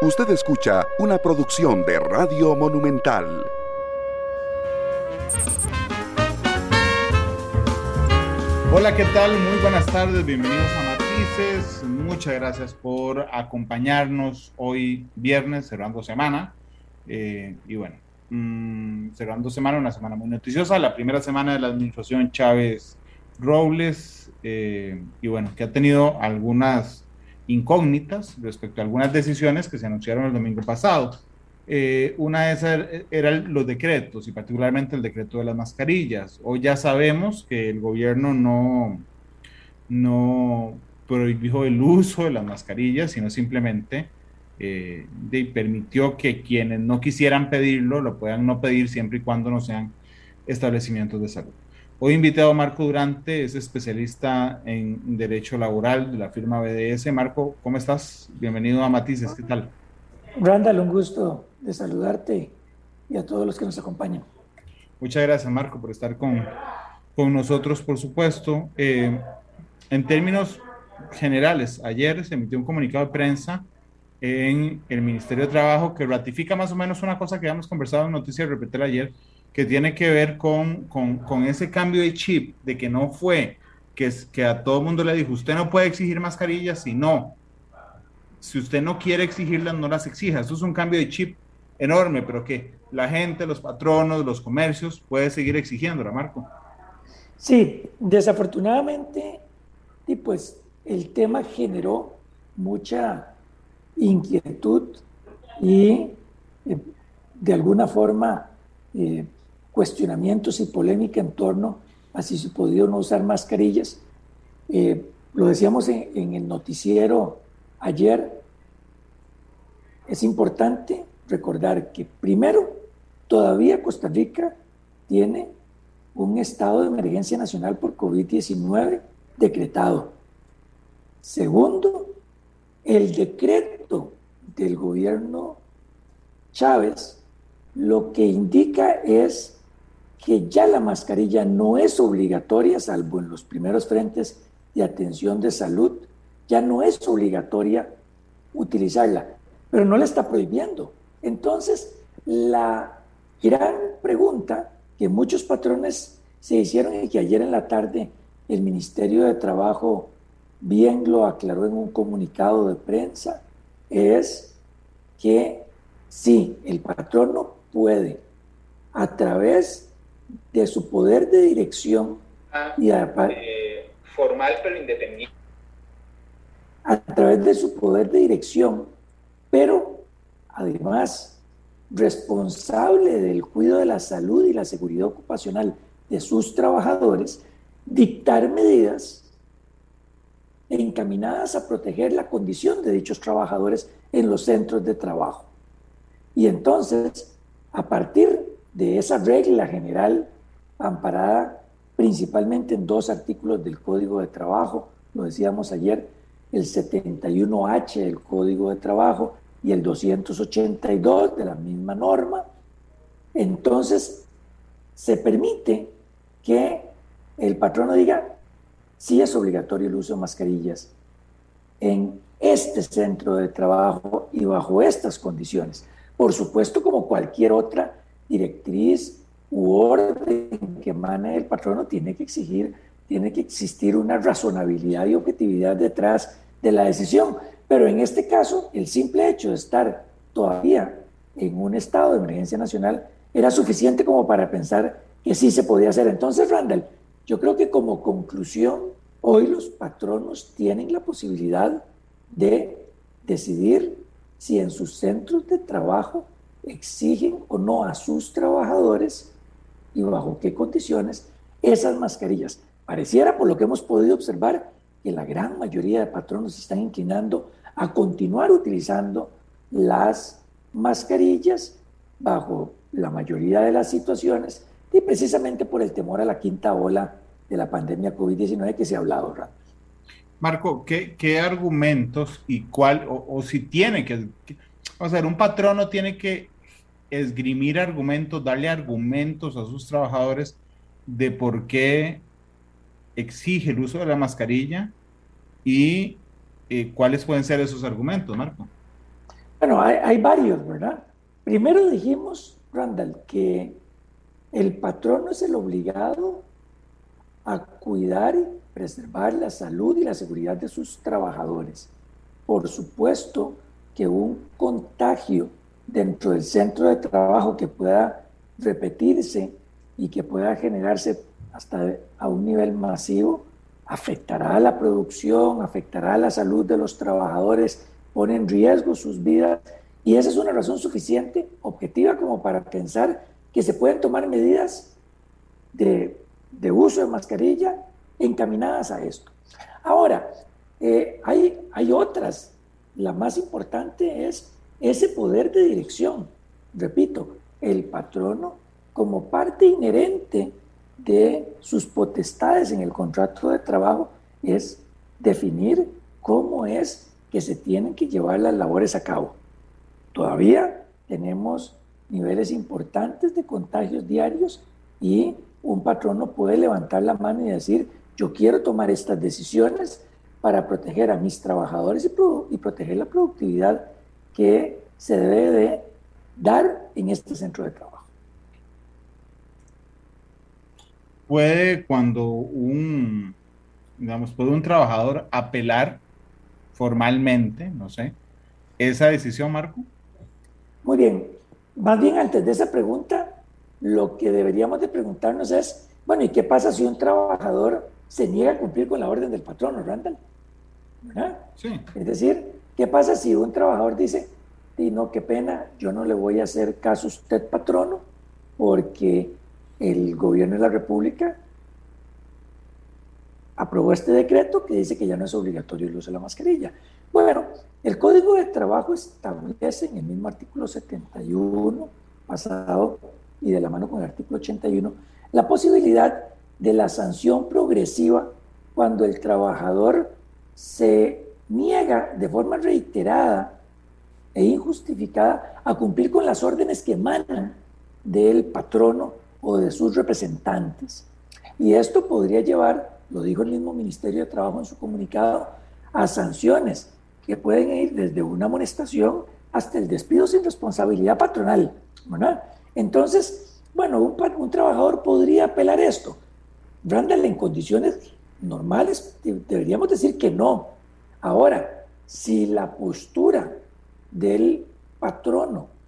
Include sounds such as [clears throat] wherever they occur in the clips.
Usted escucha una producción de Radio Monumental. Hola, ¿qué tal? Muy buenas tardes, bienvenidos a Matices. Muchas gracias por acompañarnos hoy viernes, cerrando semana. Eh, y bueno, mmm, cerrando semana, una semana muy noticiosa, la primera semana de la administración Chávez Robles, eh, y bueno, que ha tenido algunas incógnitas respecto a algunas decisiones que se anunciaron el domingo pasado. Eh, una de esas eran los decretos y particularmente el decreto de las mascarillas. Hoy ya sabemos que el gobierno no, no prohibió el uso de las mascarillas, sino simplemente eh, permitió que quienes no quisieran pedirlo lo puedan no pedir siempre y cuando no sean establecimientos de salud. Hoy invitado a Marco Durante, es especialista en Derecho Laboral de la firma BDS. Marco, ¿cómo estás? Bienvenido a Matices, ¿qué tal? Randall, un gusto de saludarte y a todos los que nos acompañan. Muchas gracias, Marco, por estar con, con nosotros, por supuesto. Eh, en términos generales, ayer se emitió un comunicado de prensa en el Ministerio de Trabajo que ratifica más o menos una cosa que habíamos conversado en Noticias Repetir ayer, que tiene que ver con, con, con, ese cambio de chip, de que no fue, que, es, que a todo el mundo le dijo, usted no puede exigir mascarillas, si no, si usted no quiere exigirlas, no las exija. Eso es un cambio de chip enorme, pero que la gente, los patronos, los comercios, puede seguir exigiéndola, Marco. Sí, desafortunadamente, y pues el tema generó mucha inquietud y eh, de alguna forma eh, cuestionamientos y polémica en torno a si se podía o no usar mascarillas. Eh, lo decíamos en, en, el noticiero ayer, es importante recordar que primero, todavía Costa Rica tiene un estado de emergencia nacional por COVID-19 decretado. Segundo, el decreto del gobierno Chávez lo que indica es que ya la mascarilla no es obligatoria, salvo en los primeros frentes de atención de salud, ya no es obligatoria utilizarla, pero no la está prohibiendo. Entonces, la gran pregunta que muchos patrones se hicieron y que ayer en la tarde el Ministerio de Trabajo bien lo aclaró en un comunicado de prensa, es que si el patrono puede, a través de su poder de dirección y a, eh, formal pero independiente. A través de su poder de dirección, pero además responsable del cuidado de la salud y la seguridad ocupacional de sus trabajadores, dictar medidas encaminadas a proteger la condición de dichos trabajadores en los centros de trabajo. Y entonces, a partir de esa regla general amparada principalmente en dos artículos del Código de Trabajo, lo decíamos ayer, el 71H del Código de Trabajo y el 282 de la misma norma, entonces se permite que el patrono diga, sí es obligatorio el uso de mascarillas en este centro de trabajo y bajo estas condiciones. Por supuesto, como cualquier otra directriz u orden que emane el patrono, tiene que exigir, tiene que existir una razonabilidad y objetividad detrás de la decisión. Pero en este caso, el simple hecho de estar todavía en un estado de emergencia nacional era suficiente como para pensar que sí se podía hacer. Entonces, Randall, yo creo que como conclusión, hoy los patronos tienen la posibilidad de decidir si en sus centros de trabajo exigen o no a sus trabajadores y bajo qué condiciones esas mascarillas. Pareciera, por lo que hemos podido observar, que la gran mayoría de patronos están inclinando a continuar utilizando las mascarillas bajo la mayoría de las situaciones y precisamente por el temor a la quinta ola de la pandemia COVID-19 que se ha hablado, Rato. Marco, ¿qué, ¿qué, argumentos y cuál, o, o si tiene que, o sea, un patrono tiene que esgrimir argumentos, darle argumentos a sus trabajadores de por qué exige el uso de la mascarilla y eh, cuáles pueden ser esos argumentos, Marco. Bueno, hay, varios, ¿verdad? Primero dijimos, Randall, que el patrono es el obligado a cuidar y preservar la salud y la seguridad de sus trabajadores. Por supuesto que un contagio dentro del centro de trabajo que pueda repetirse y que pueda generarse hasta a un nivel masivo, afectará a la producción, afectará a la salud de los trabajadores, pone en riesgo sus vidas. Y esa es una razón suficiente, objetiva, como para pensar que se pueden tomar medidas de, uso de mascarilla encaminadas a esto. Ahora, eh, hay, hay otras. La más importante es ese poder de dirección. Repito, el patrono como parte inherente de sus potestades en el contrato de trabajo es definir cómo es que se tienen que llevar las labores a cabo. Todavía tenemos niveles importantes de contagios diarios y un patrono puede levantar la mano y decir, yo quiero tomar estas decisiones para proteger a mis trabajadores y, proteger la productividad que se debe de dar en este centro de trabajo. puede cuando un, digamos, puede un trabajador apelar formalmente, no sé, esa decisión, Marco? Muy bien. Más bien antes de esa pregunta, lo que deberíamos de preguntarnos es, bueno, ¿y qué pasa si un trabajador se niega a cumplir con la orden del patrón, Randall? ¿Verdad? Sí. Es decir, ¿qué pasa si un trabajador dice, y no, qué pena, yo no le voy a hacer caso a usted, patrono, porque el gobierno de la República aprobó este decreto que dice que ya no es obligatorio el uso de la mascarilla. Bueno, el Código de Trabajo establece en el mismo artículo 71 pasado y de la mano con el artículo 81 la posibilidad de la sanción progresiva cuando el trabajador se niega de forma reiterada e injustificada a cumplir con las órdenes que emanan del patrono o de sus representantes. Y esto podría llevar, lo dijo el mismo Ministerio de Trabajo en su comunicado, a sanciones que pueden ir desde una amonestación hasta el despido sin responsabilidad patronal. Entonces, bueno, un, trabajador podría apelar esto. Randall, en condiciones normales deberíamos decir que no. Ahora, si la postura del patrono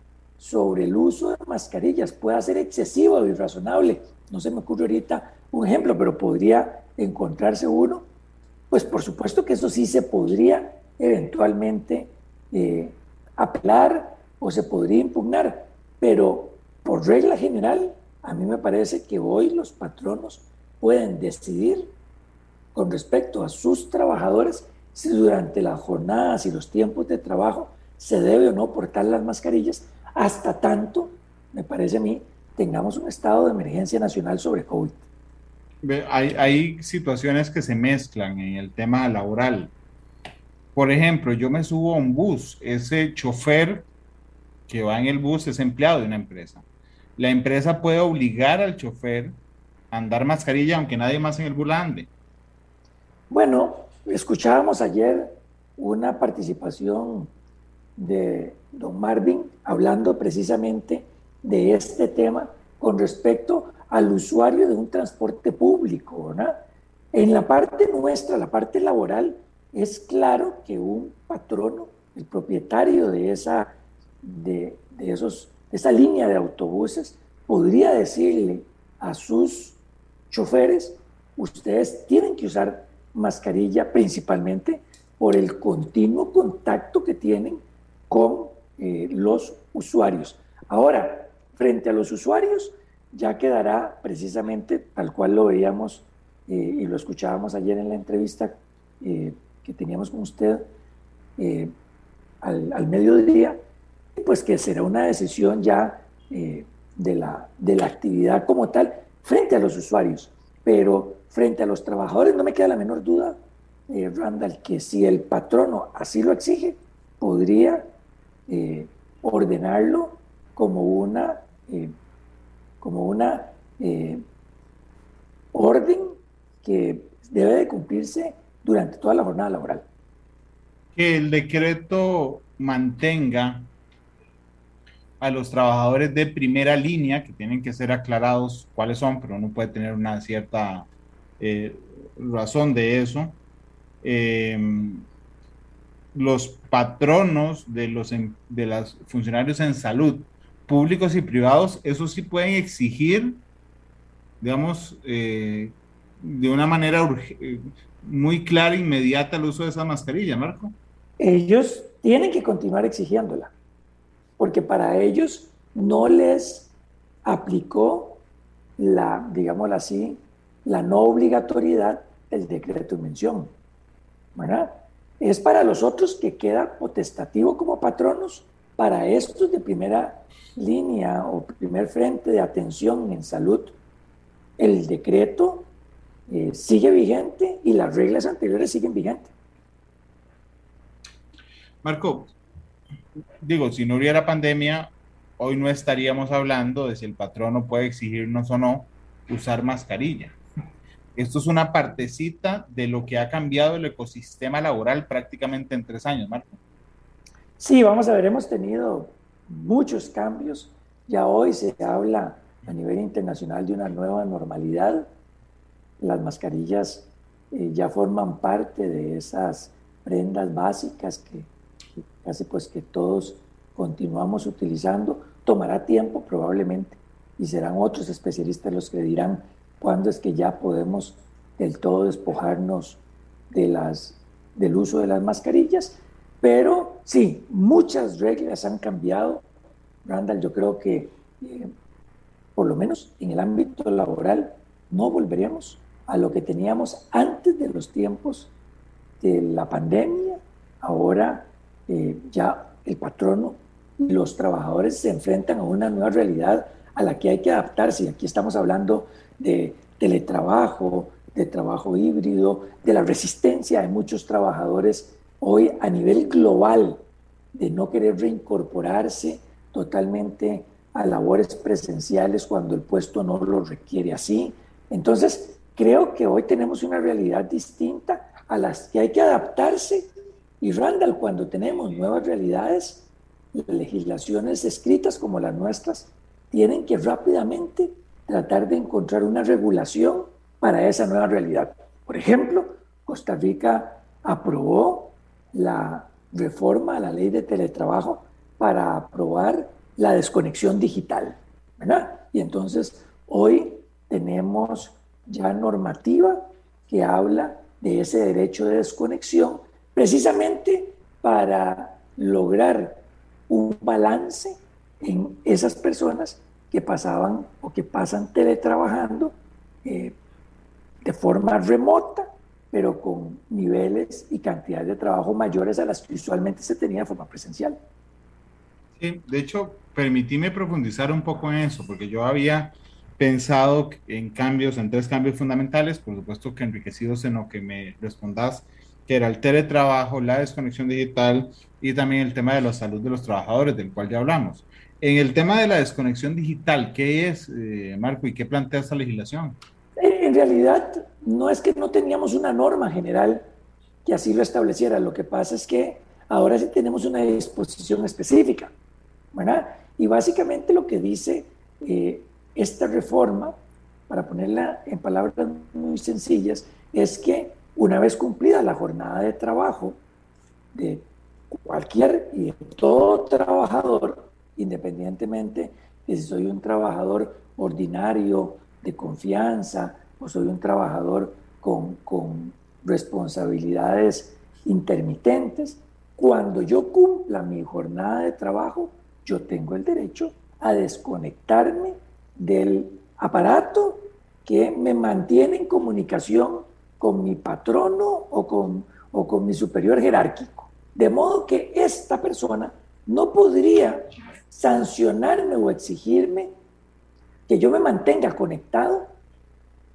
sobre el uso de mascarillas pueda ser excesivo o irrazonable. No se me ocurre ahorita un ejemplo, pero podría encontrarse uno. Pues por supuesto que eso sí se podría eventualmente eh, apelar o se podría impugnar, pero por regla general, a mí me parece que hoy los patronos pueden decidir con respecto a sus trabajadores si durante las jornadas y los tiempos de trabajo se debe o no portar las mascarillas hasta tanto, me parece a mí, tengamos un estado de emergencia nacional sobre COVID. Hay, hay situaciones que se mezclan en el tema laboral. Por ejemplo, yo me subo a un bus, ese chofer que va en el bus es empleado de una empresa. La empresa puede obligar al chofer a andar mascarilla aunque nadie más en el bus ande. Bueno, escuchábamos ayer una participación de don Marvin hablando precisamente de este tema con respecto al usuario de un transporte público. En la parte nuestra, la parte laboral, es claro que un patrono, el propietario de esa, de, esos, de esa línea de autobuses, podría decirle a sus choferes, ustedes tienen que usar mascarilla principalmente por el continuo contacto que tienen con eh, los usuarios. Ahora, frente a los usuarios, ya quedará precisamente tal cual lo veíamos eh, y lo escuchábamos ayer en la entrevista eh, que teníamos con usted al, al, mediodía, pues que será una decisión ya de, la, de la actividad como tal frente a los usuarios. Pero frente a los trabajadores no me queda la menor duda, Randall, que si el patrono así lo exige, podría eh, ordenarlo como una, eh, como una eh, orden que debe de cumplirse durante toda la jornada laboral. Que el decreto mantenga a los trabajadores de primera línea, que tienen que ser aclarados cuáles son, pero uno puede tener una cierta eh, razón de eso. Em, los patronos de los de funcionarios en salud, públicos y privados, eso sí pueden exigir, digamos, eh, de una manera muy clara e inmediata el uso de esa mascarilla, Marco. Ellos tienen que continuar exigiéndola, porque para ellos no les aplicó la, digámoslo así, la no obligatoriedad del decreto de mención. ¿verdad? Es para los otros que queda potestativo como patronos, para estos de primera línea o primer frente de atención en salud, el decreto eh, sigue vigente y las reglas anteriores siguen vigentes. Marco, digo, si no hubiera pandemia, hoy no estaríamos hablando de si el patrono puede exigirnos o no usar mascarilla. Esto es una partecita de lo que ha cambiado el ecosistema laboral prácticamente en tres años, Marco. Sí, vamos a ver, hemos tenido muchos cambios. Ya hoy se habla a nivel internacional de una nueva normalidad. Las mascarillas eh, ya forman parte de esas prendas básicas que, que casi pues que todos continuamos utilizando. Tomará tiempo probablemente y serán otros especialistas los que dirán cuándo es que ya podemos del todo despojarnos de las, del uso de las mascarillas. Pero sí, muchas reglas han cambiado. Randall, yo creo que eh, por lo menos en el ámbito laboral no volveremos a lo que teníamos antes de los tiempos de la pandemia. Ahora eh, ya el patrono y los trabajadores se enfrentan a una nueva realidad a la que hay que adaptarse. Aquí estamos hablando de teletrabajo, de trabajo híbrido, de la resistencia de muchos trabajadores hoy a nivel global de no querer reincorporarse totalmente a labores presenciales cuando el puesto no lo requiere así. Entonces, creo que hoy tenemos una realidad distinta a las que hay que adaptarse. Y Randall, cuando tenemos nuevas realidades, legislaciones escritas como las nuestras, tienen que rápidamente tratar de encontrar una regulación para esa nueva realidad. Por ejemplo, Costa Rica aprobó la reforma a la ley de teletrabajo para aprobar la desconexión digital, ¿verdad? Y entonces hoy tenemos ya normativa que habla de ese derecho de desconexión precisamente para lograr un balance en esas personas que pasaban o que pasan teletrabajando eh, de forma remota, pero con niveles y cantidades de trabajo mayores a las que usualmente se tenía de forma presencial. Sí, de hecho, permitíme profundizar un poco en eso, porque yo había pensado en cambios, en tres cambios fundamentales, por supuesto que enriquecidos en lo que me respondas, que era el teletrabajo, la desconexión digital y también el tema de la salud de los trabajadores, del cual ya hablamos. En el tema de la desconexión digital, ¿qué es, eh, Marco, y qué plantea esta legislación? En realidad, no es que no teníamos una norma general que así lo estableciera. Lo que pasa es que ahora sí tenemos una disposición específica. ¿verdad? Y básicamente lo que dice eh, esta reforma, para ponerla en palabras muy sencillas, es que una vez cumplida la jornada de trabajo de cualquier y de todo trabajador, independientemente de si soy un trabajador ordinario, de confianza, o soy un trabajador con, con responsabilidades intermitentes, cuando yo cumpla mi jornada de trabajo, yo tengo el derecho a desconectarme del aparato que me mantiene en comunicación con mi patrono o con, o con mi superior jerárquico. De modo que esta persona no podría sancionarme o exigirme que yo me mantenga conectado,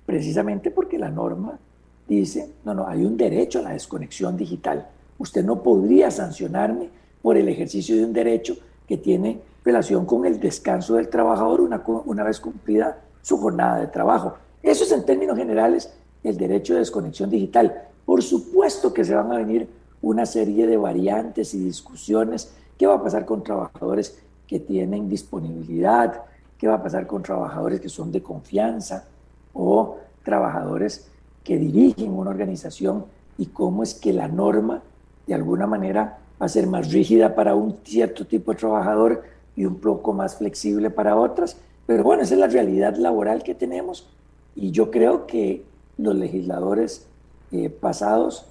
precisamente porque la norma dice, no, no, hay un derecho a la desconexión digital. Usted no podría sancionarme por el ejercicio de un derecho que tiene relación con el descanso del trabajador una, una vez cumplida su jornada de trabajo. Eso es en términos generales el derecho de desconexión digital. Por supuesto que se van a venir una serie de variantes y discusiones. ¿Qué va a pasar con trabajadores que tienen disponibilidad? ¿Qué va a pasar con trabajadores que son de confianza o trabajadores que dirigen una organización y cómo es que la norma de alguna manera va a ser más rígida para un cierto tipo de trabajador y un poco más flexible para otras. Pero bueno, esa es la realidad laboral que tenemos y yo creo que los legisladores eh, pasados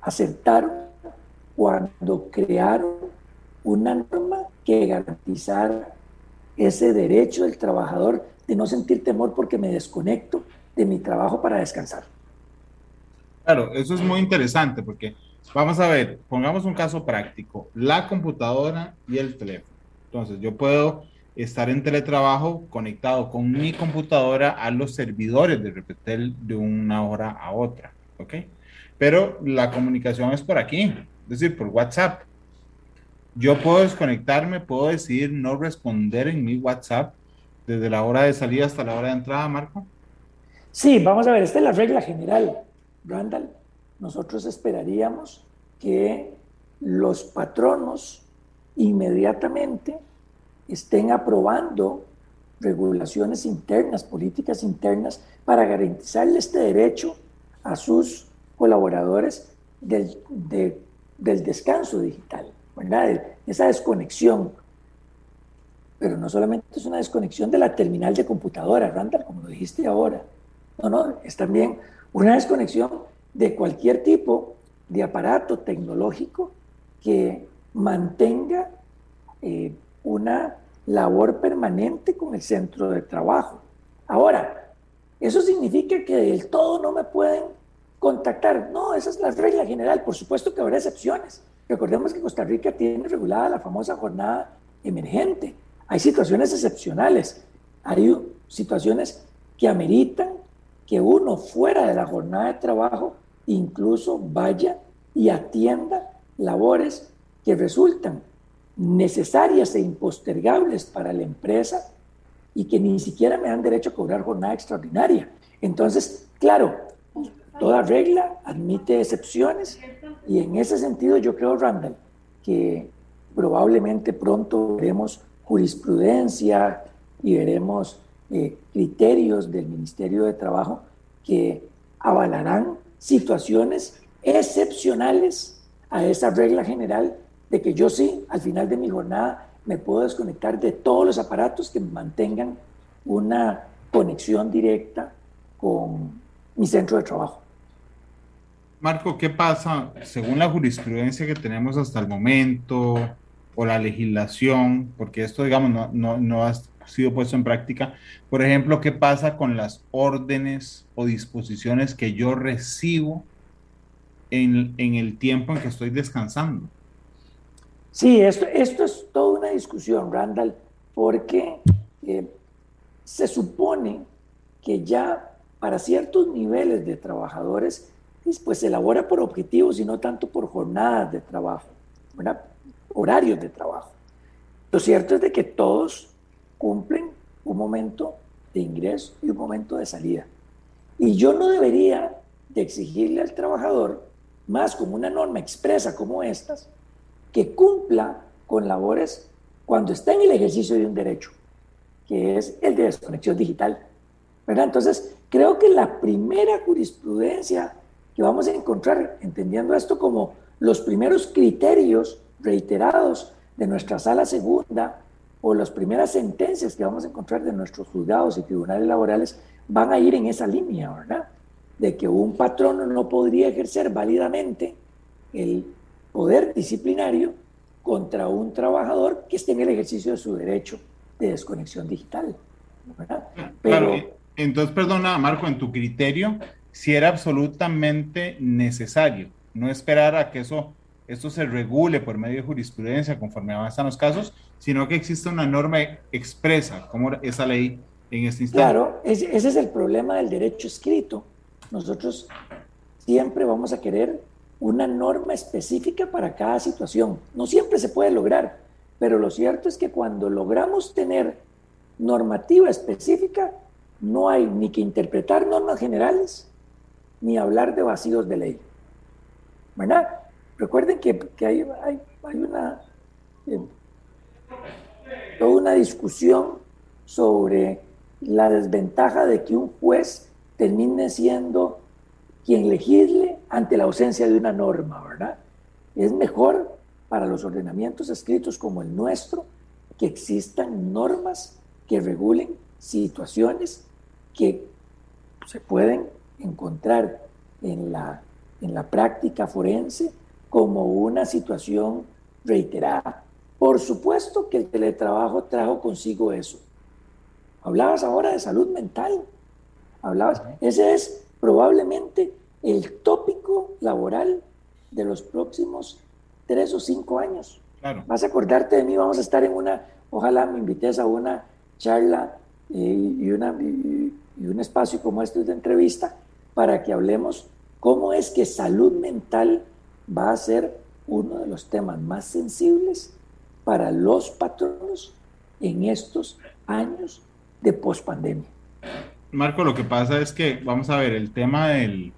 aceptaron cuando crearon una norma que garantizara ese derecho del trabajador de no sentir temor porque me desconecto de mi trabajo para descansar. Claro, eso es muy interesante porque vamos a ver, pongamos un caso práctico, la computadora y el teléfono. Entonces, yo puedo estar en teletrabajo conectado con mi computadora a los servidores de Repetel de una hora a otra, ¿ok? Pero la comunicación es por aquí, es decir, por WhatsApp. Yo puedo desconectarme, puedo decidir no responder en mi WhatsApp desde la hora de salida hasta la hora de entrada, Marco. Sí, vamos a ver, esta es la regla general, Randall. Nosotros esperaríamos que los patronos inmediatamente estén aprobando regulaciones internas, políticas internas, para garantizarle este derecho a sus colaboradores del, del descanso digital, ¿verdad? esa desconexión. Pero no solamente es una desconexión de la terminal de computadora, Randall, como lo dijiste ahora. No, no, es también una desconexión de cualquier tipo de aparato tecnológico que mantenga eh, una labor permanente con el centro de trabajo. Ahora, ¿eso significa que del todo no me pueden contactar? No, esa es la regla general. Por supuesto que habrá excepciones. Recordemos que Costa Rica tiene regulada la famosa jornada emergente. Hay situaciones excepcionales. Hay situaciones que ameritan que uno fuera de la jornada de trabajo incluso vaya y atienda labores que resultan necesarias e impostergables para la empresa y que ni siquiera me dan derecho a cobrar jornada extraordinaria. Entonces, claro, toda regla admite excepciones y en ese sentido yo creo, Randall, que probablemente pronto veremos jurisprudencia y veremos eh, criterios del Ministerio de Trabajo que avalarán situaciones excepcionales a esa regla general de que yo sí, al final de mi jornada, me puedo desconectar de todos los aparatos que mantengan una conexión directa con mi centro de trabajo. Marco, ¿qué pasa según la jurisprudencia que tenemos hasta el momento o la legislación? Porque esto, digamos, no, ha sido puesto en práctica. Por ejemplo, ¿qué pasa con las órdenes o disposiciones que yo recibo en, el tiempo en que estoy descansando? Sí, esto, esto es toda una discusión, Randall, porque eh, se supone que ya para ciertos niveles de trabajadores, pues se elabora por objetivos y no tanto por jornadas de trabajo, horarios de trabajo. Lo cierto es de que todos cumplen un momento de ingreso y un momento de salida. Y yo no debería de exigirle al trabajador, más como una norma expresa como estas, que cumpla con labores cuando está en el ejercicio de un derecho, que es el de desconexión digital. ¿verdad? Entonces, creo que la primera jurisprudencia que vamos a encontrar, entendiendo esto como los primeros criterios reiterados de nuestra sala segunda o las primeras sentencias que vamos a encontrar de nuestros juzgados y tribunales laborales van a ir en esa línea, ¿verdad? De que un patrono no podría ejercer válidamente el poder disciplinario contra un trabajador que esté en el ejercicio de su derecho de desconexión digital. Pero, claro, entonces, perdona, Marco, en tu criterio, si era absolutamente necesario no esperar a que eso esto se regule por medio de jurisprudencia conforme avanzan los casos, sino que exista una norma expresa, como esa ley en este instante. Claro, ese es el problema del derecho escrito. Nosotros siempre vamos a querer una norma específica para cada situación. No siempre se puede lograr, pero lo cierto es que cuando logramos tener normativa específica, no hay ni que interpretar normas generales, ni hablar de vacíos de ley. ¿Verdad? recuerden que, hay, una, eh, toda una discusión sobre la desventaja de que un juez termine siendo quien legisle ante la ausencia de una norma, ¿verdad? Es mejor para los ordenamientos escritos como el nuestro que existan normas que regulen situaciones que se pueden encontrar en la, en la práctica forense como una situación reiterada. Por supuesto que el teletrabajo trajo consigo eso. Hablabas ahora de salud mental. Hablabas, ese es probablemente el tópico laboral de los próximos tres o cinco años. Vas a acordarte de mí, vamos a estar en una, ojalá me invites a una charla eh, y, una, y, un espacio como este de entrevista para que hablemos cómo es que salud mental va a ser uno de los temas más sensibles para los patronos en estos años de pospandemia. Marco, lo que pasa es que, vamos a ver, el tema del,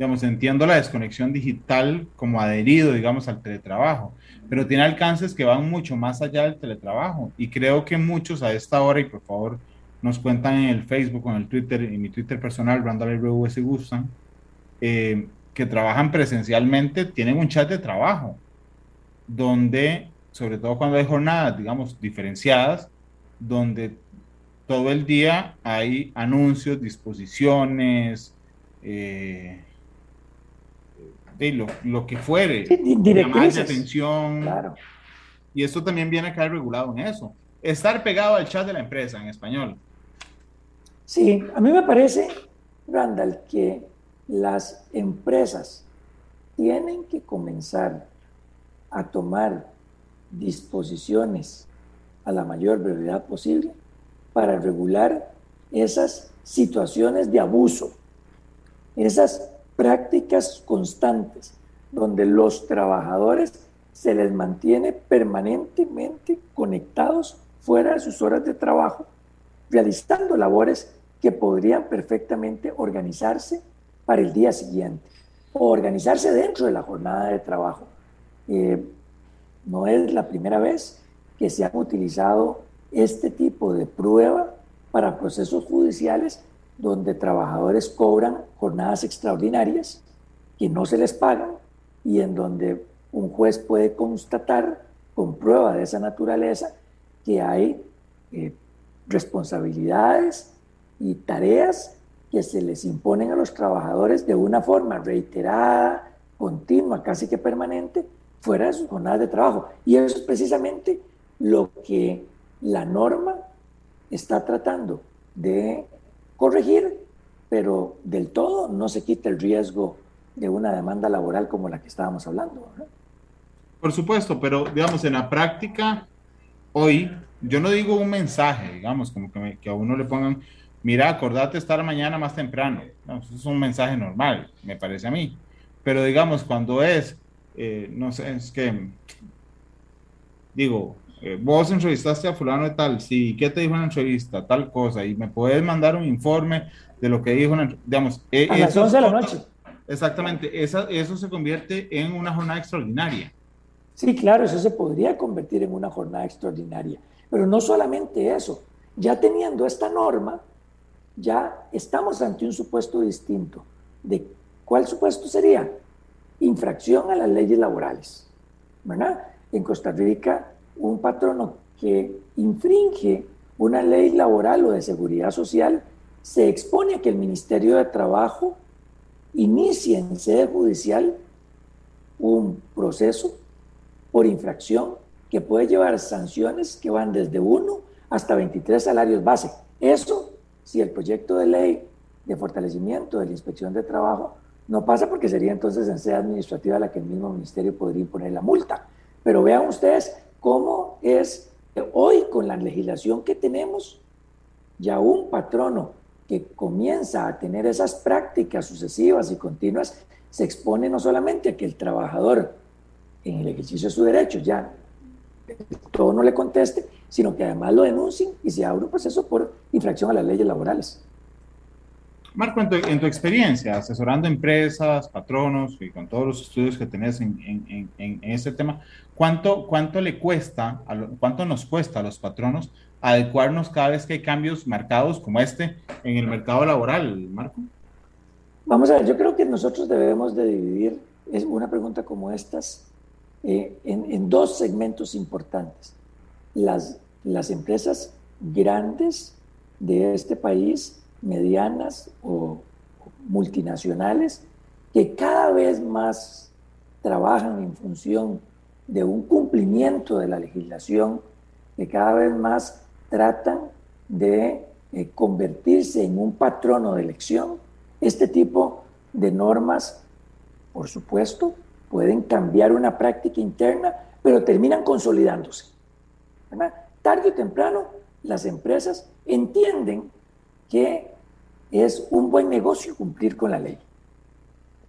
digamos, entiendo la desconexión digital como adherido, digamos, al teletrabajo, pero tiene alcances que van mucho más allá del teletrabajo. Y creo que muchos a esta hora, y por favor nos cuentan en el Facebook, en el Twitter, en mi Twitter personal, Randall RV si gustan, eh, que trabajan presencialmente, tienen un chat de trabajo, donde, sobre todo cuando hay jornadas, digamos, diferenciadas, donde todo el día hay anuncios, disposiciones, eh, de lo, lo, que fuere, llamadas de atención. Y esto también viene a quedar regulado en eso. Estar pegado al chat de la empresa en español. Sí, a mí me parece, Randall, que las empresas tienen que comenzar a tomar disposiciones a la mayor brevedad posible para regular esas situaciones de abuso, esas prácticas constantes donde los trabajadores se les mantiene permanentemente conectados fuera de sus horas de trabajo, realizando labores que podrían perfectamente organizarse para el día siguiente o organizarse dentro de la jornada de trabajo. Eh, no es la primera vez que se ha utilizado este tipo de prueba para procesos judiciales donde trabajadores cobran jornadas extraordinarias que no se les pagan y en donde un juez puede constatar con prueba de esa naturaleza que hay eh, responsabilidades y tareas que se les imponen a los trabajadores de una forma reiterada, continua, casi que permanente, fuera de sus jornadas de trabajo. Y eso es precisamente lo que la norma está tratando de corregir, pero del todo no se quita el riesgo de una demanda laboral como la que estábamos hablando. Por supuesto, pero digamos, en la práctica, hoy, yo no digo un mensaje, digamos, como que, que a uno le pongan, mira, acordate estar mañana más temprano. eso es un mensaje normal, me parece a mí. Pero digamos, cuando es, eh, no sé, es que, digo, eh, vos entrevistaste a fulano de tal, sí, ¿qué te dijo en la entrevista? Tal cosa, y me puedes mandar un informe de lo que dijo, digamos. Eh, a las 11 de la noche. Exactamente, esa, eso se convierte en una jornada extraordinaria. Sí, claro, eso se podría convertir en una jornada extraordinaria. Pero no solamente eso, ya teniendo esta norma, ya estamos ante un supuesto distinto. ¿De cuál supuesto sería? Infracción a las leyes laborales. ¿Verdad? En Costa Rica un patrono que infringe una ley laboral o de seguridad social se expone a que el Ministerio de Trabajo inicie en sede judicial un proceso por infracción que puede llevar sanciones que van desde 1 hasta 23 salarios base. Eso si el proyecto de ley de fortalecimiento de la inspección de trabajo no pasa porque sería entonces en sede administrativa la que el mismo ministerio podría imponer la multa. Pero vean ustedes cómo es hoy con la legislación que tenemos, ya un patrono que comienza a tener esas prácticas sucesivas y continuas, se expone no solamente a que el trabajador en el ejercicio de su derecho ya todo no le conteste, sino que además lo denuncien y se abra un proceso por infracción a las leyes laborales. Marco, en tu, experiencia, asesorando empresas, patronos y con todos los estudios que tenés en, en, en, este tema, ¿cuánto, ¿cuánto le cuesta, a cuánto nos cuesta a los patronos adecuarnos cada vez que hay cambios marcados como este en el mercado laboral, Marco? Vamos a ver, yo creo que nosotros debemos de dividir es una pregunta como estas eh, en, dos segmentos importantes. Las, las empresas grandes de este país medianas o multinacionales que cada vez más trabajan en función de un cumplimiento de la legislación, que cada vez más tratan de eh, convertirse en un patrono de elección. Este tipo de normas, por supuesto, pueden cambiar una práctica interna, pero terminan consolidándose. Tarde o temprano, las empresas entienden que es un buen negocio cumplir con la ley.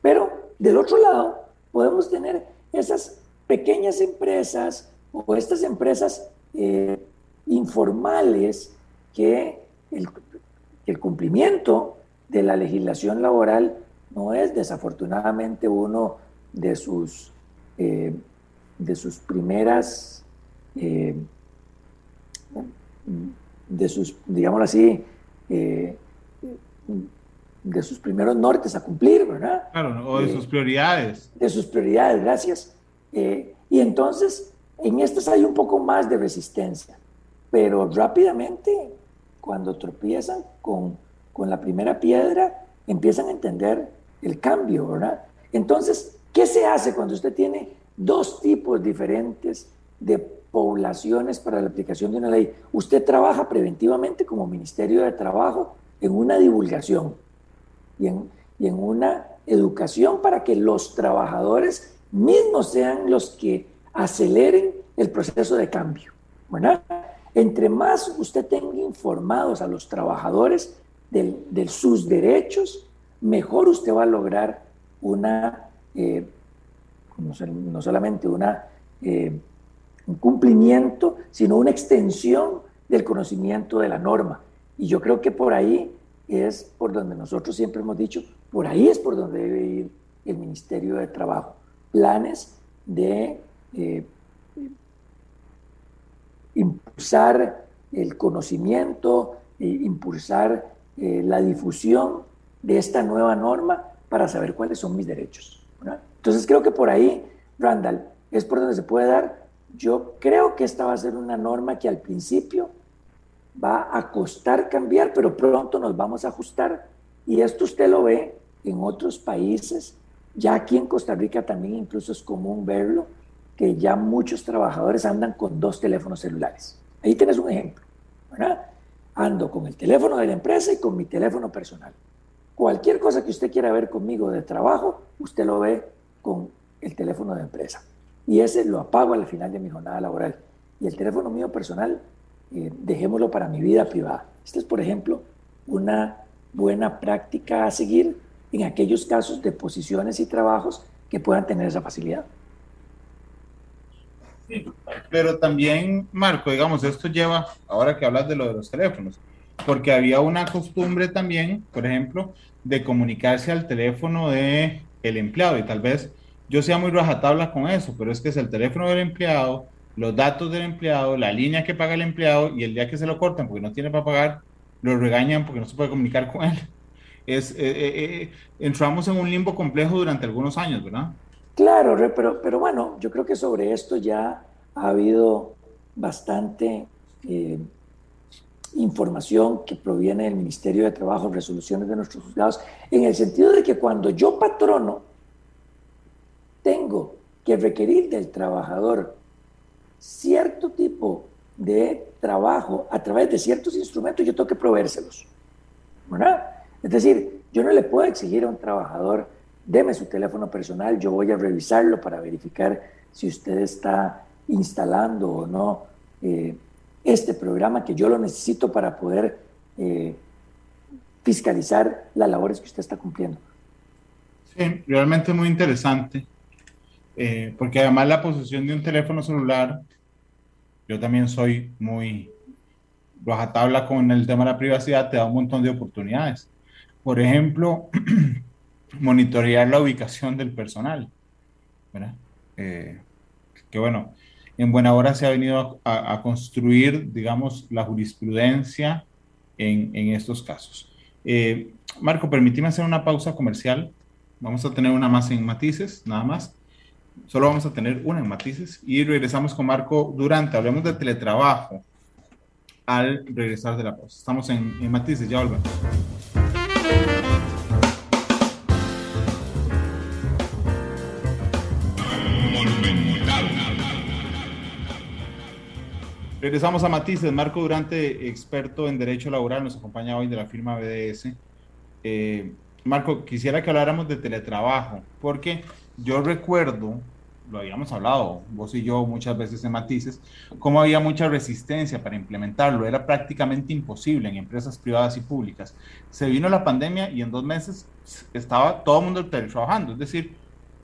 Pero del otro lado, podemos tener esas pequeñas empresas o estas empresas eh, informales que el, el, cumplimiento de la legislación laboral no es desafortunadamente uno de sus, eh, de sus primeras, eh, de sus, digámoslo así, de sus primeros nortes a cumplir, ¿verdad? Claro, o de sus prioridades. De sus prioridades, gracias. Eh, y entonces, en estas hay un poco más de resistencia, pero rápidamente, cuando tropiezan con, con la primera piedra, empiezan a entender el cambio, ¿verdad? Entonces, ¿qué se hace cuando usted tiene dos tipos diferentes de poblaciones para la aplicación de una ley? Usted trabaja preventivamente como Ministerio de Trabajo en una divulgación y en, y en una educación para que los trabajadores mismos sean los que aceleren el proceso de cambio. Bueno, entre más usted tenga informados a los trabajadores de, sus derechos, mejor usted va a lograr una, eh, no, solamente eh, un cumplimiento, sino una extensión del conocimiento de la norma. Y yo creo que por ahí es por donde nosotros siempre hemos dicho, por ahí es por donde debe ir el Ministerio de Trabajo. Planes de eh, impulsar el conocimiento, impulsar la difusión de esta nueva norma para saber cuáles son mis derechos. Entonces creo que por ahí, Randall, es por donde se puede dar. Yo creo que esta va a ser una norma que al principio va a costar cambiar, pero pronto nos vamos a ajustar. Y esto usted lo ve en otros países. Ya aquí en Costa Rica también incluso es común verlo, que ya muchos trabajadores andan con dos teléfonos celulares. Ahí tienes un ejemplo. Ando con el teléfono de la empresa y con mi teléfono personal. Cualquier cosa que usted quiera ver conmigo de trabajo, usted lo ve con el teléfono de empresa. Y ese lo apago al final de mi jornada laboral. Y el teléfono mío personal eh, dejémoslo para mi vida privada. Esta es, por ejemplo, una buena práctica a seguir en aquellos casos de posiciones y trabajos que puedan tener esa facilidad. pero también, Marco, digamos, esto lleva, ahora que hablas de lo de los teléfonos, porque había una costumbre también, por ejemplo, de comunicarse al teléfono de el empleado y tal vez yo sea muy rajatabla con eso, pero es que es el teléfono del empleado, los datos del empleado, la línea que paga el empleado y el día que se lo cortan porque no tiene para pagar, lo regañan porque no se puede comunicar con él. Eh, eh, eh, entramos en un limbo complejo durante algunos años, ¿verdad? Claro, pero, pero bueno, yo creo que sobre esto ya ha habido bastante información que proviene del Ministerio de Trabajo, resoluciones de nuestros juzgados, en el sentido de que cuando yo patrono tengo que requerir del trabajador cierto tipo de trabajo a través de ciertos instrumentos, yo tengo que proveérselos. Es decir, yo no le puedo exigir a un trabajador, deme su teléfono personal, yo voy a revisarlo para verificar si usted está instalando o no eh, este programa que yo lo necesito para poder eh, fiscalizar las labores que usted está cumpliendo. Sí, realmente muy interesante. Eh, porque además la posesión de un teléfono celular, yo también soy muy baja tabla con el tema de la privacidad, te da un montón de oportunidades. por ejemplo, [clears throat] monitorear la ubicación del personal, ¿verdad? Eh, que bueno, en buena hora se ha venido a, construir, digamos, la jurisprudencia en, estos casos. Eh, Marco, permíteme hacer una pausa comercial. Vamos a tener una más en matices, nada más. Solo vamos a tener una en matices y regresamos con Marco durante. Hablemos de teletrabajo al regresar de la pausa. Estamos en, en matices, ya volvemos. Regresamos a Matices. Marco Durante, experto en Derecho Laboral, nos acompaña hoy de la firma BDS. Eh, Marco, quisiera que habláramos de teletrabajo, porque yo recuerdo, lo habíamos hablado vos y yo muchas veces en Matices, cómo había mucha resistencia para implementarlo. Era prácticamente imposible en empresas privadas y públicas. Se vino la pandemia y en dos meses estaba todo el mundo teletrabajando, es decir,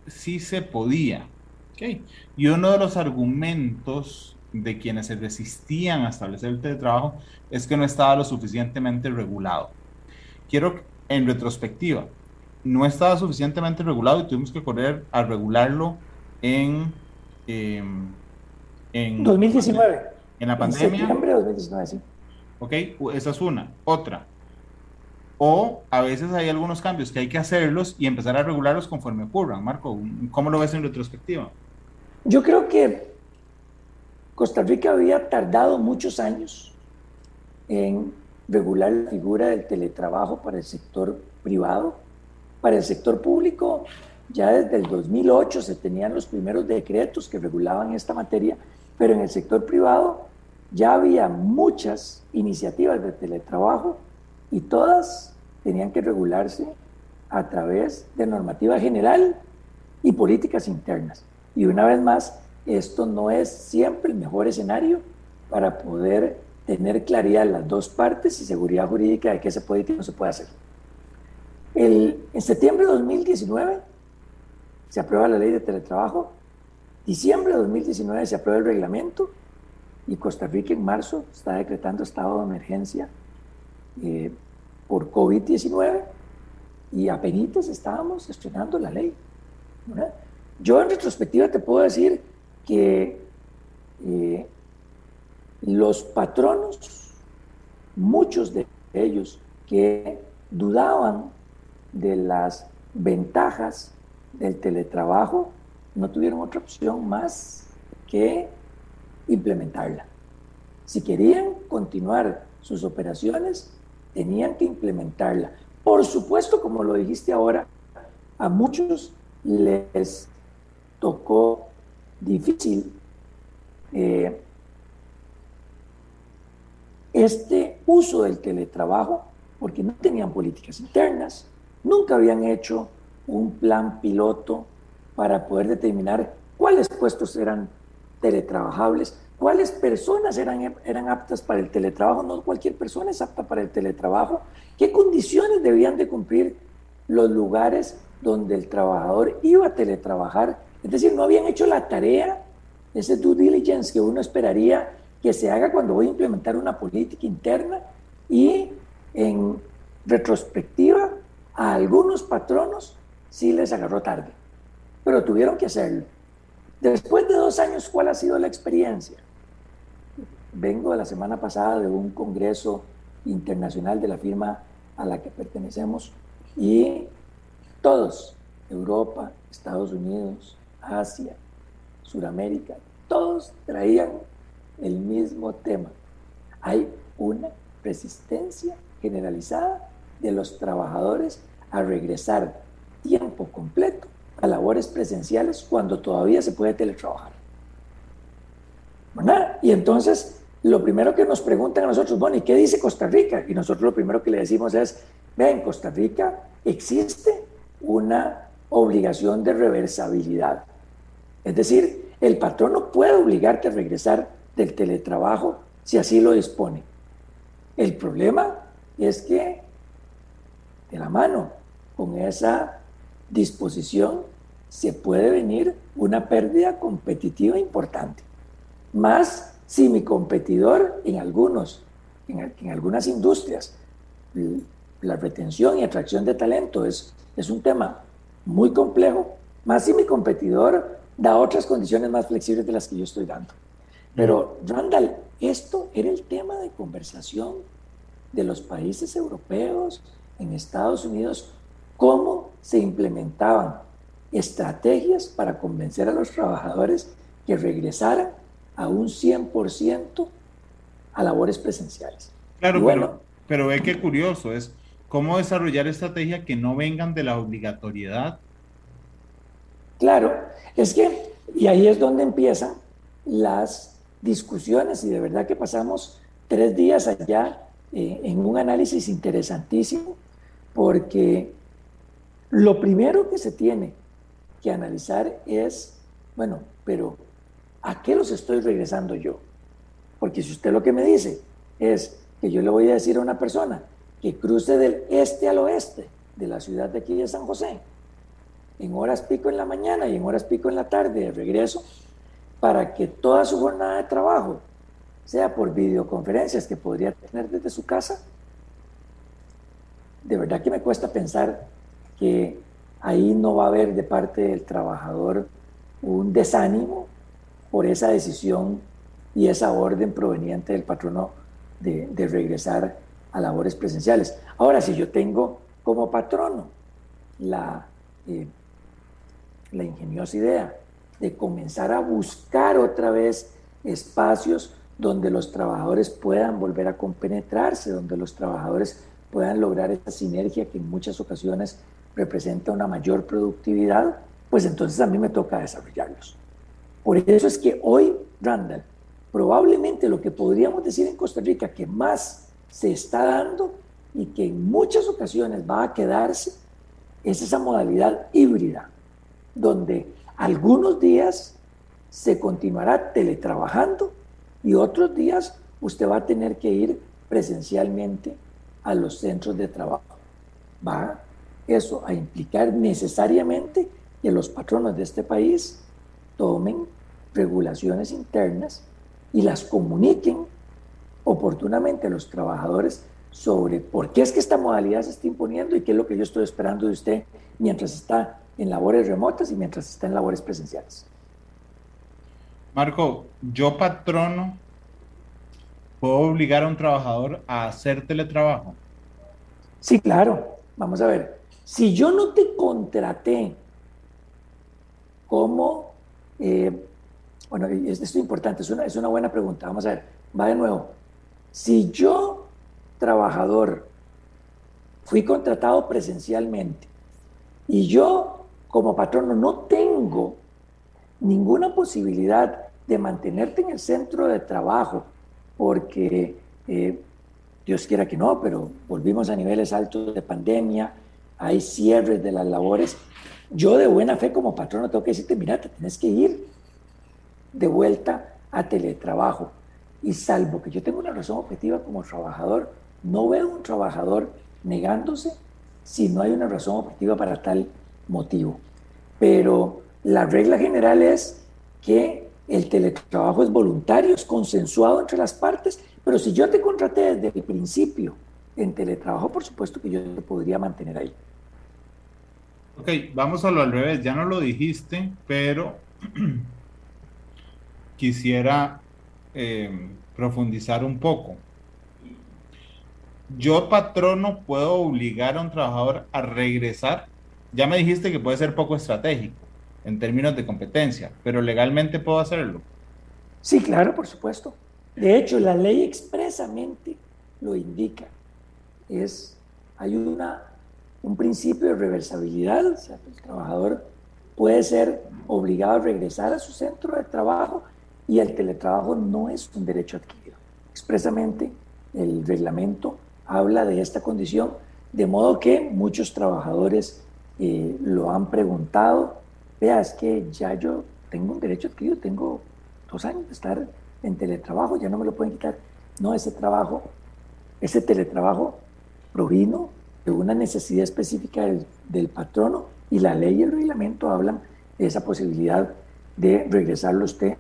sí se podía. Okay. Y uno de los argumentos de quienes se resistían a establecer el teletrabajo es que no estaba lo suficientemente regulado. Quiero, en retrospectiva, no estaba suficientemente regulado y tuvimos que correr a regularlo en... Em, en 2019. En la pandemia. En septiembre de 2019, sí. Ok, esa es una. Otra. O a veces hay algunos cambios que hay que hacerlos y empezar a regularlos conforme ocurran. Marco, ¿cómo lo ves en retrospectiva? Yo creo que Costa Rica había tardado muchos años en regular la figura del teletrabajo para el sector privado. Para el sector público, ya desde el 2008 se tenían los primeros decretos que regulaban esta materia, pero en el sector privado ya había muchas iniciativas de teletrabajo y todas tenían que regularse a través de normativa general y políticas internas. Y una vez más, esto no es siempre el mejor escenario para poder tener claridad en las dos partes y seguridad jurídica de qué se puede y qué no se puede hacer. El, en septiembre de 2019 se aprueba la ley de teletrabajo, diciembre de 2019 se aprueba el reglamento y Costa Rica en marzo está decretando estado de emergencia eh, por COVID-19 y apenas estábamos estrenando la ley. Yo en retrospectiva te puedo decir que eh, los patronos, muchos de ellos que dudaban de las ventajas del teletrabajo, no tuvieron otra opción más que implementarla. Si querían continuar sus operaciones, tenían que implementarla. Por supuesto, como lo dijiste ahora, a muchos les tocó difícil. Eh, este uso del teletrabajo porque no tenían políticas internas, nunca habían hecho un plan piloto para poder determinar cuáles puestos eran teletrabajables, cuáles personas eran, eran aptas para el teletrabajo, no cualquier persona es apta para el teletrabajo, qué condiciones debían de cumplir los lugares donde el trabajador iba a teletrabajar es decir, no habían hecho la tarea, ese due diligence que uno esperaría que se haga cuando voy a implementar una política interna y en retrospectiva a algunos patronos sí les agarró tarde, pero tuvieron que hacerlo. Después de dos años, ¿cuál ha sido la experiencia? Vengo la semana pasada de un congreso internacional de la firma a la que pertenecemos y todos, Europa, Estados Unidos, Asia, Sudamérica, todos traían el mismo tema. Hay una resistencia generalizada de los trabajadores a regresar tiempo completo a labores presenciales cuando todavía se puede teletrabajar. Y entonces, lo primero que nos preguntan a nosotros, bueno, ¿y qué dice Costa Rica? Y nosotros lo primero que le decimos es, en Costa Rica existe una obligación de reversibilidad. Es decir, el patrón no puede obligarte a regresar del teletrabajo si así lo dispone. El problema es que de la mano con esa disposición se puede venir una pérdida competitiva importante. Más si mi competidor en algunos, en, algunas industrias, la retención y atracción de talento es, es un tema muy complejo, más si mi competidor da otras condiciones más flexibles de las que yo estoy dando. Pero, Randall, esto era el tema de conversación de los países europeos, en Estados Unidos, cómo se implementaban estrategias para convencer a los trabajadores que regresaran a un 100% a labores presenciales. Claro, bueno, pero, ve qué curioso es cómo desarrollar estrategias que no vengan de la obligatoriedad. Claro, es que, y ahí es donde empiezan las discusiones, y de verdad que pasamos tres días allá eh, en un análisis interesantísimo, porque lo primero que se tiene que analizar es, bueno, pero ¿a qué los estoy regresando yo? Porque si usted lo que me dice es que yo le voy a decir a una persona que cruce del este al oeste de la ciudad de aquí de San José, en horas pico en la mañana y en horas pico en la tarde de regreso, para que toda su jornada de trabajo sea por videoconferencias que podría tener desde su casa, de verdad que me cuesta pensar que ahí no va a haber de parte del trabajador un desánimo por esa decisión y esa orden proveniente del patrono de, regresar a labores presenciales. Ahora, si yo tengo como patrono la, eh, la ingeniosa idea de comenzar a buscar otra vez espacios donde los trabajadores puedan volver a compenetrarse, donde los trabajadores puedan lograr esa sinergia que en muchas ocasiones representa una mayor productividad, pues entonces a mí me toca desarrollarlos. Por eso es que hoy, Randall, probablemente lo que podríamos decir en Costa Rica que más se está dando y que en muchas ocasiones va a quedarse es esa modalidad híbrida, donde algunos días se continuará teletrabajando y otros días usted va a tener que ir presencialmente a los centros de trabajo. Va eso a implicar necesariamente que los patronos de este país tomen regulaciones internas y las comuniquen oportunamente a los trabajadores sobre por qué es que esta modalidad se está imponiendo y qué es lo que yo estoy esperando de usted mientras está en labores remotas y mientras está en labores presenciales. Marco, yo patrono, ¿puedo obligar a un trabajador a hacer teletrabajo? Sí, claro. Vamos a ver. Si yo no te contraté como, eh, bueno, esto es importante, es una, es una buena pregunta. Vamos a ver, va de nuevo. Si yo, trabajador, fui contratado presencialmente y yo como patrono no tengo ninguna posibilidad de mantenerte en el centro de trabajo, porque eh, Dios quiera que no, pero volvimos a niveles altos de pandemia, hay cierres de las labores. Yo de buena fe como patrono tengo que decirte, mira, te tienes que ir de vuelta a teletrabajo. Y salvo que yo tenga una razón objetiva como trabajador, no veo un trabajador negándose si no hay una razón objetiva para tal motivo. Pero la regla general es que el teletrabajo es voluntario, es consensuado entre las partes, pero si yo te contraté desde el principio en teletrabajo, por supuesto que yo te podría mantener ahí. Ok, vamos a lo al revés, ya no lo dijiste, pero [clears throat] quisiera eh, profundizar un poco. Yo, patrono, puedo obligar a un trabajador a regresar. Ya me dijiste que puede ser poco estratégico en términos de competencia, pero legalmente puedo hacerlo. Sí, claro, por supuesto. De hecho, la ley expresamente lo indica. Es, hay una, un principio de reversibilidad, o sea, el trabajador puede ser obligado a regresar a su centro de trabajo y el teletrabajo no es un derecho adquirido. Expresamente, el reglamento habla de esta condición, de modo que muchos trabajadores eh, lo han preguntado vea, es que ya yo tengo un derecho adquirido, tengo dos años de estar en teletrabajo, ya no me lo pueden quitar. No, ese trabajo, ese teletrabajo provino de una necesidad específica del, patrono y la ley y el reglamento hablan de esa posibilidad de regresarlo usted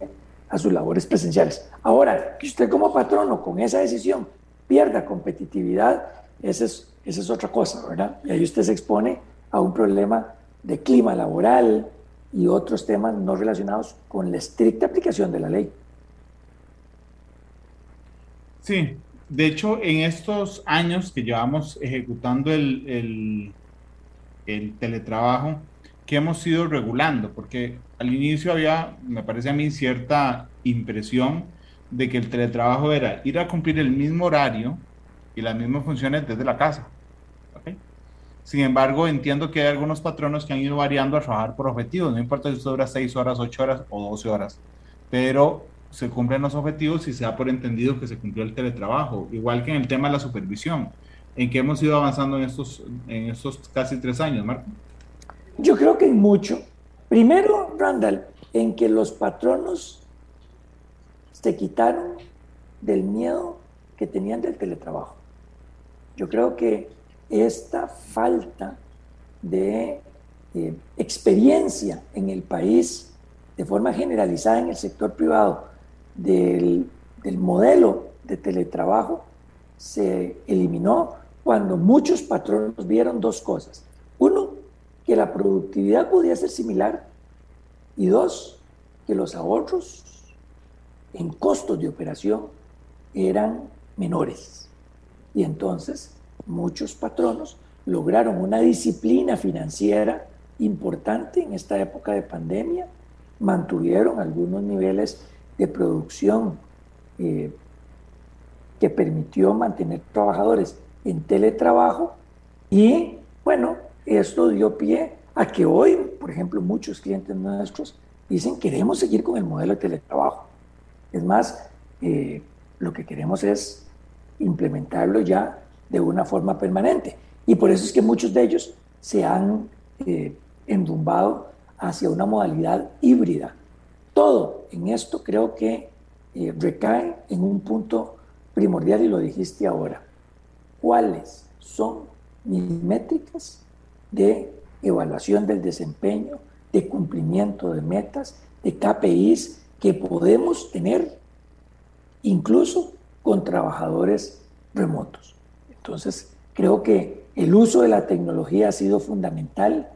a sus labores presenciales. Ahora, que usted como patrono con esa decisión pierda competitividad esa es, esa es otra cosa, ¿verdad? Y ahí usted se expone a un problema de clima laboral y otros temas no relacionados con la estricta aplicación de la ley. Sí, de hecho, en estos años que llevamos ejecutando el, el, teletrabajo, que hemos ido regulando, porque al inicio había, me parece a mí, cierta impresión de que el teletrabajo era ir a cumplir el mismo horario y las mismas funciones desde la casa. Sin embargo, entiendo que hay algunos patronos que han ido variando a trabajar por objetivos, no importa si usted dura 6 horas, 8 horas o 12 horas, pero se cumplen los objetivos y se da por entendido que se cumplió el teletrabajo, igual que en el tema de la supervisión. ¿En qué hemos ido avanzando en estos, en estos casi tres años, Marco? Yo creo que en mucho. Primero, Randall, en que los patronos se quitaron del miedo que tenían del teletrabajo. Yo creo que esta falta de eh, experiencia en el país de forma generalizada en el sector privado del, del modelo de teletrabajo se eliminó cuando muchos patronos vieron dos cosas. Uno, que la productividad podía ser similar y dos, que los ahorros en costos de operación eran menores. Y entonces muchos patronos lograron una disciplina financiera importante en esta época de pandemia, mantuvieron algunos niveles de producción eh, que permitió mantener trabajadores en teletrabajo y bueno, esto dio pie a que hoy, por ejemplo, muchos clientes nuestros dicen queremos seguir con el modelo de teletrabajo. Es más, eh, lo que queremos es implementarlo ya de una forma permanente. Y por eso es que muchos de ellos se han eh, enrumbado hacia una modalidad híbrida. Todo en esto creo que eh, recae en un punto primordial y lo dijiste ahora. ¿Cuáles son mis métricas de evaluación del desempeño, de cumplimiento de metas, de KPIs que podemos tener incluso con trabajadores remotos? Entonces, creo que el uso de la tecnología ha sido fundamental.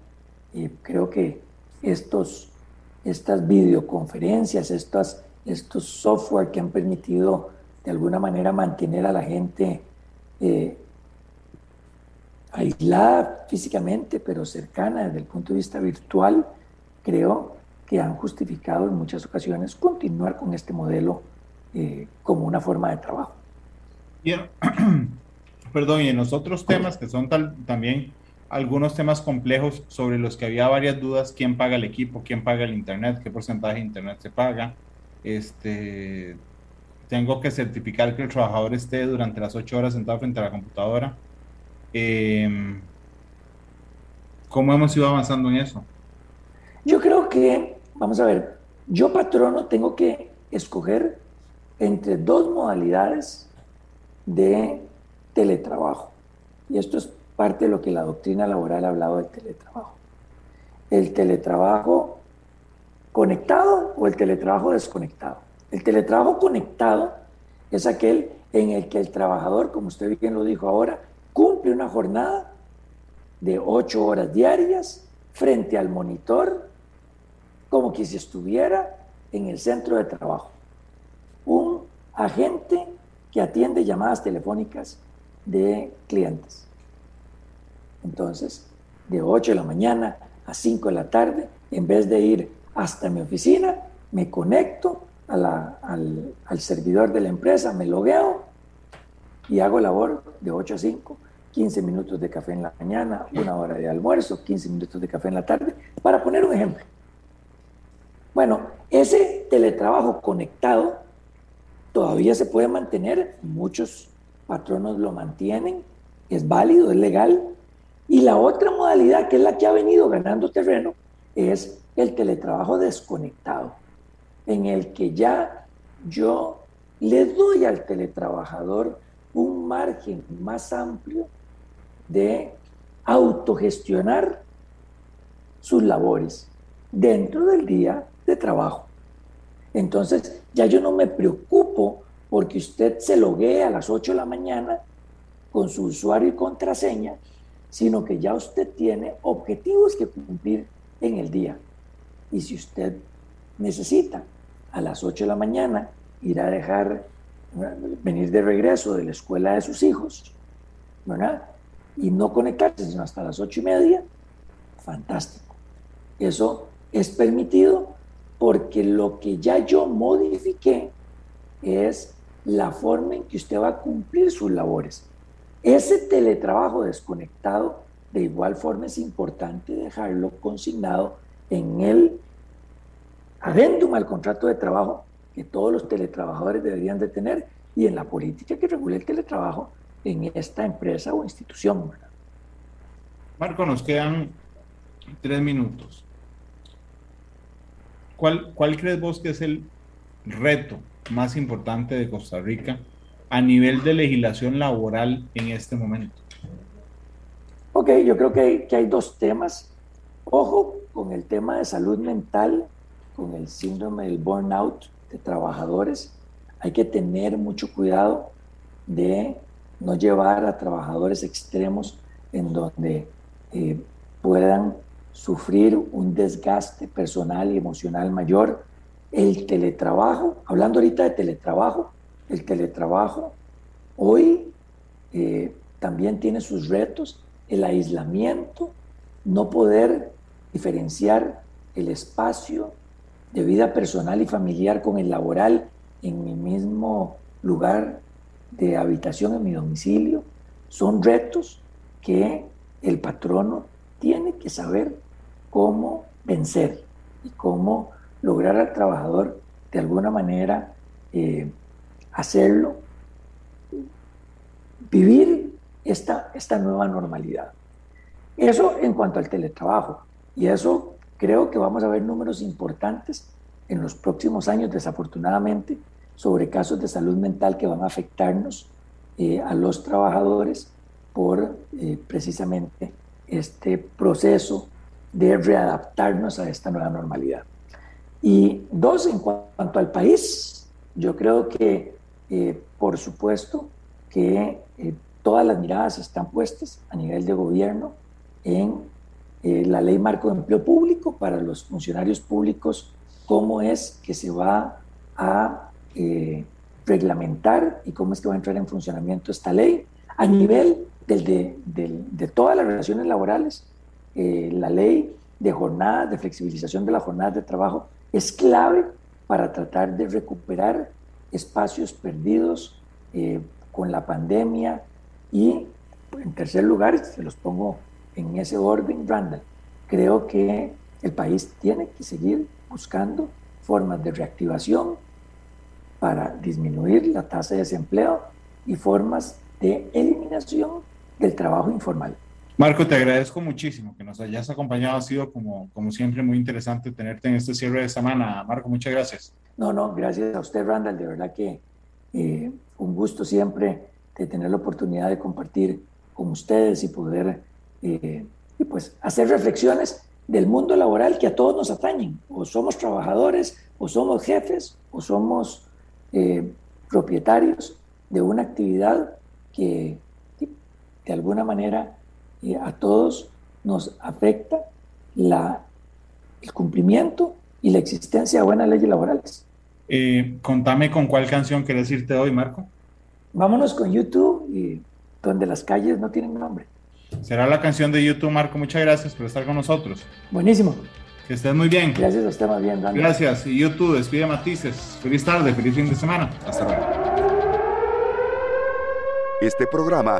y creo que estos, estas videoconferencias, estos, estos software que han permitido de alguna manera mantener a la gente eh, aislada físicamente, pero cercana desde el punto de vista virtual, creo que han justificado en muchas ocasiones continuar con este modelo eh, como una forma de trabajo. Bien. [clears throat] perdón, y en los otros temas que son también algunos temas complejos sobre los que había varias dudas, quién paga el equipo, quién paga el internet, qué porcentaje de internet se paga. Este, tengo que certificar que el trabajador esté durante las ocho horas sentado frente a la computadora. Em, ¿Cómo hemos ido avanzando en eso? Yo creo que, vamos a ver, yo patrono tengo que escoger entre dos modalidades de teletrabajo. Y esto es parte de lo que la doctrina laboral ha hablado del teletrabajo. El teletrabajo conectado o el teletrabajo desconectado. El teletrabajo conectado es aquel en el que el trabajador, como usted bien lo dijo ahora, cumple una jornada de ocho horas diarias frente al monitor, como que si estuviera en el centro de trabajo. Un agente que atiende llamadas telefónicas de clientes. Entonces, de 8 de la mañana a 5 de la tarde, en vez de ir hasta mi oficina, me conecto al, al, servidor de la empresa, me logueo y hago labor de 8 a 5, 15 minutos de café en la mañana, una hora de almuerzo, 15 minutos de café en la tarde, para poner un ejemplo. Bueno, ese teletrabajo conectado todavía se puede mantener, muchos patronos lo mantienen, es válido, es legal. Y la otra modalidad, que es la que ha venido ganando terreno, es el teletrabajo desconectado, en el que ya yo le doy al teletrabajador un margen más amplio de autogestionar sus labores dentro del día de trabajo. Entonces, ya yo no me preocupo porque usted se loguee a las 8 de la mañana con su usuario y contraseña, sino que ya usted tiene objetivos que cumplir en el día. Y si usted necesita a las 8 de la mañana ir a dejar, venir de regreso de la escuela de sus hijos, ¿verdad? Y no conectarse sino hasta las 8 y media, fantástico. Eso es permitido porque lo que ya yo modifiqué es la forma en que usted va a cumplir sus labores. Ese teletrabajo desconectado, de igual forma es importante dejarlo consignado en el adendum al contrato de trabajo que todos los teletrabajadores deberían de tener y en la política que regule el teletrabajo en esta empresa o institución. Marco, nos quedan tres minutos. ¿Cuál, ¿Cuál crees vos que es el reto más importante de Costa Rica a nivel de legislación laboral en este momento? Ok, yo creo que que hay dos temas. Ojo con el tema de salud mental, con el síndrome del burnout de trabajadores. Hay que tener mucho cuidado de no llevar a trabajadores extremos en donde eh, puedan sufrir un desgaste personal y emocional mayor. El teletrabajo, hablando ahorita de teletrabajo, el teletrabajo hoy eh, también tiene sus retos, el aislamiento, no poder diferenciar el espacio de vida personal y familiar con el laboral en mi mismo lugar de habitación, en mi domicilio, son retos que el patrono tiene que saber cómo vencer y cómo lograr al trabajador de alguna manera eh, hacerlo, vivir esta, esta nueva normalidad. Eso en cuanto al teletrabajo. Y eso creo que vamos a ver números importantes en los próximos años, desafortunadamente, sobre casos de salud mental que van a afectarnos eh, a los trabajadores por eh, precisamente este proceso de readaptarnos a esta nueva normalidad. Y dos, en cuanto al país, yo creo que eh, por supuesto que eh, todas las miradas están puestas a nivel de gobierno en eh, la ley marco de empleo público para los funcionarios públicos, cómo es que se va a reglamentar y cómo es que va a entrar en funcionamiento esta ley. A nivel del, de, de, todas las relaciones laborales, la ley de jornadas, de flexibilización de las jornadas de trabajo, es clave para tratar de recuperar espacios perdidos eh, con la pandemia y en tercer lugar, se los pongo en ese orden, Randall, creo que el país tiene que seguir buscando formas de reactivación para disminuir la tasa de desempleo y formas de eliminación del trabajo informal. Marco, te agradezco muchísimo que nos hayas acompañado. Ha sido como, como siempre muy interesante tenerte en este cierre de semana. Marco, muchas gracias. No, no, gracias a usted, Randall. De verdad que eh, un gusto siempre de tener la oportunidad de compartir con ustedes y poder eh, y pues hacer reflexiones del mundo laboral que a todos nos atañen. O somos trabajadores, o somos jefes, o somos eh, propietarios de una actividad que de alguna manera a todos nos afecta la, el cumplimiento y la existencia de buenas leyes laborales. Eh, contame con cuál canción querés irte hoy, Marco. Vámonos con YouTube y donde las calles no tienen nombre. Será la canción de YouTube, Marco. Muchas gracias por estar con nosotros. Buenísimo. Que estés muy bien. Gracias a usted más bien, Dani. Gracias. Y YouTube, despide Matices. Feliz tarde, feliz fin de semana. Hasta luego. Este programa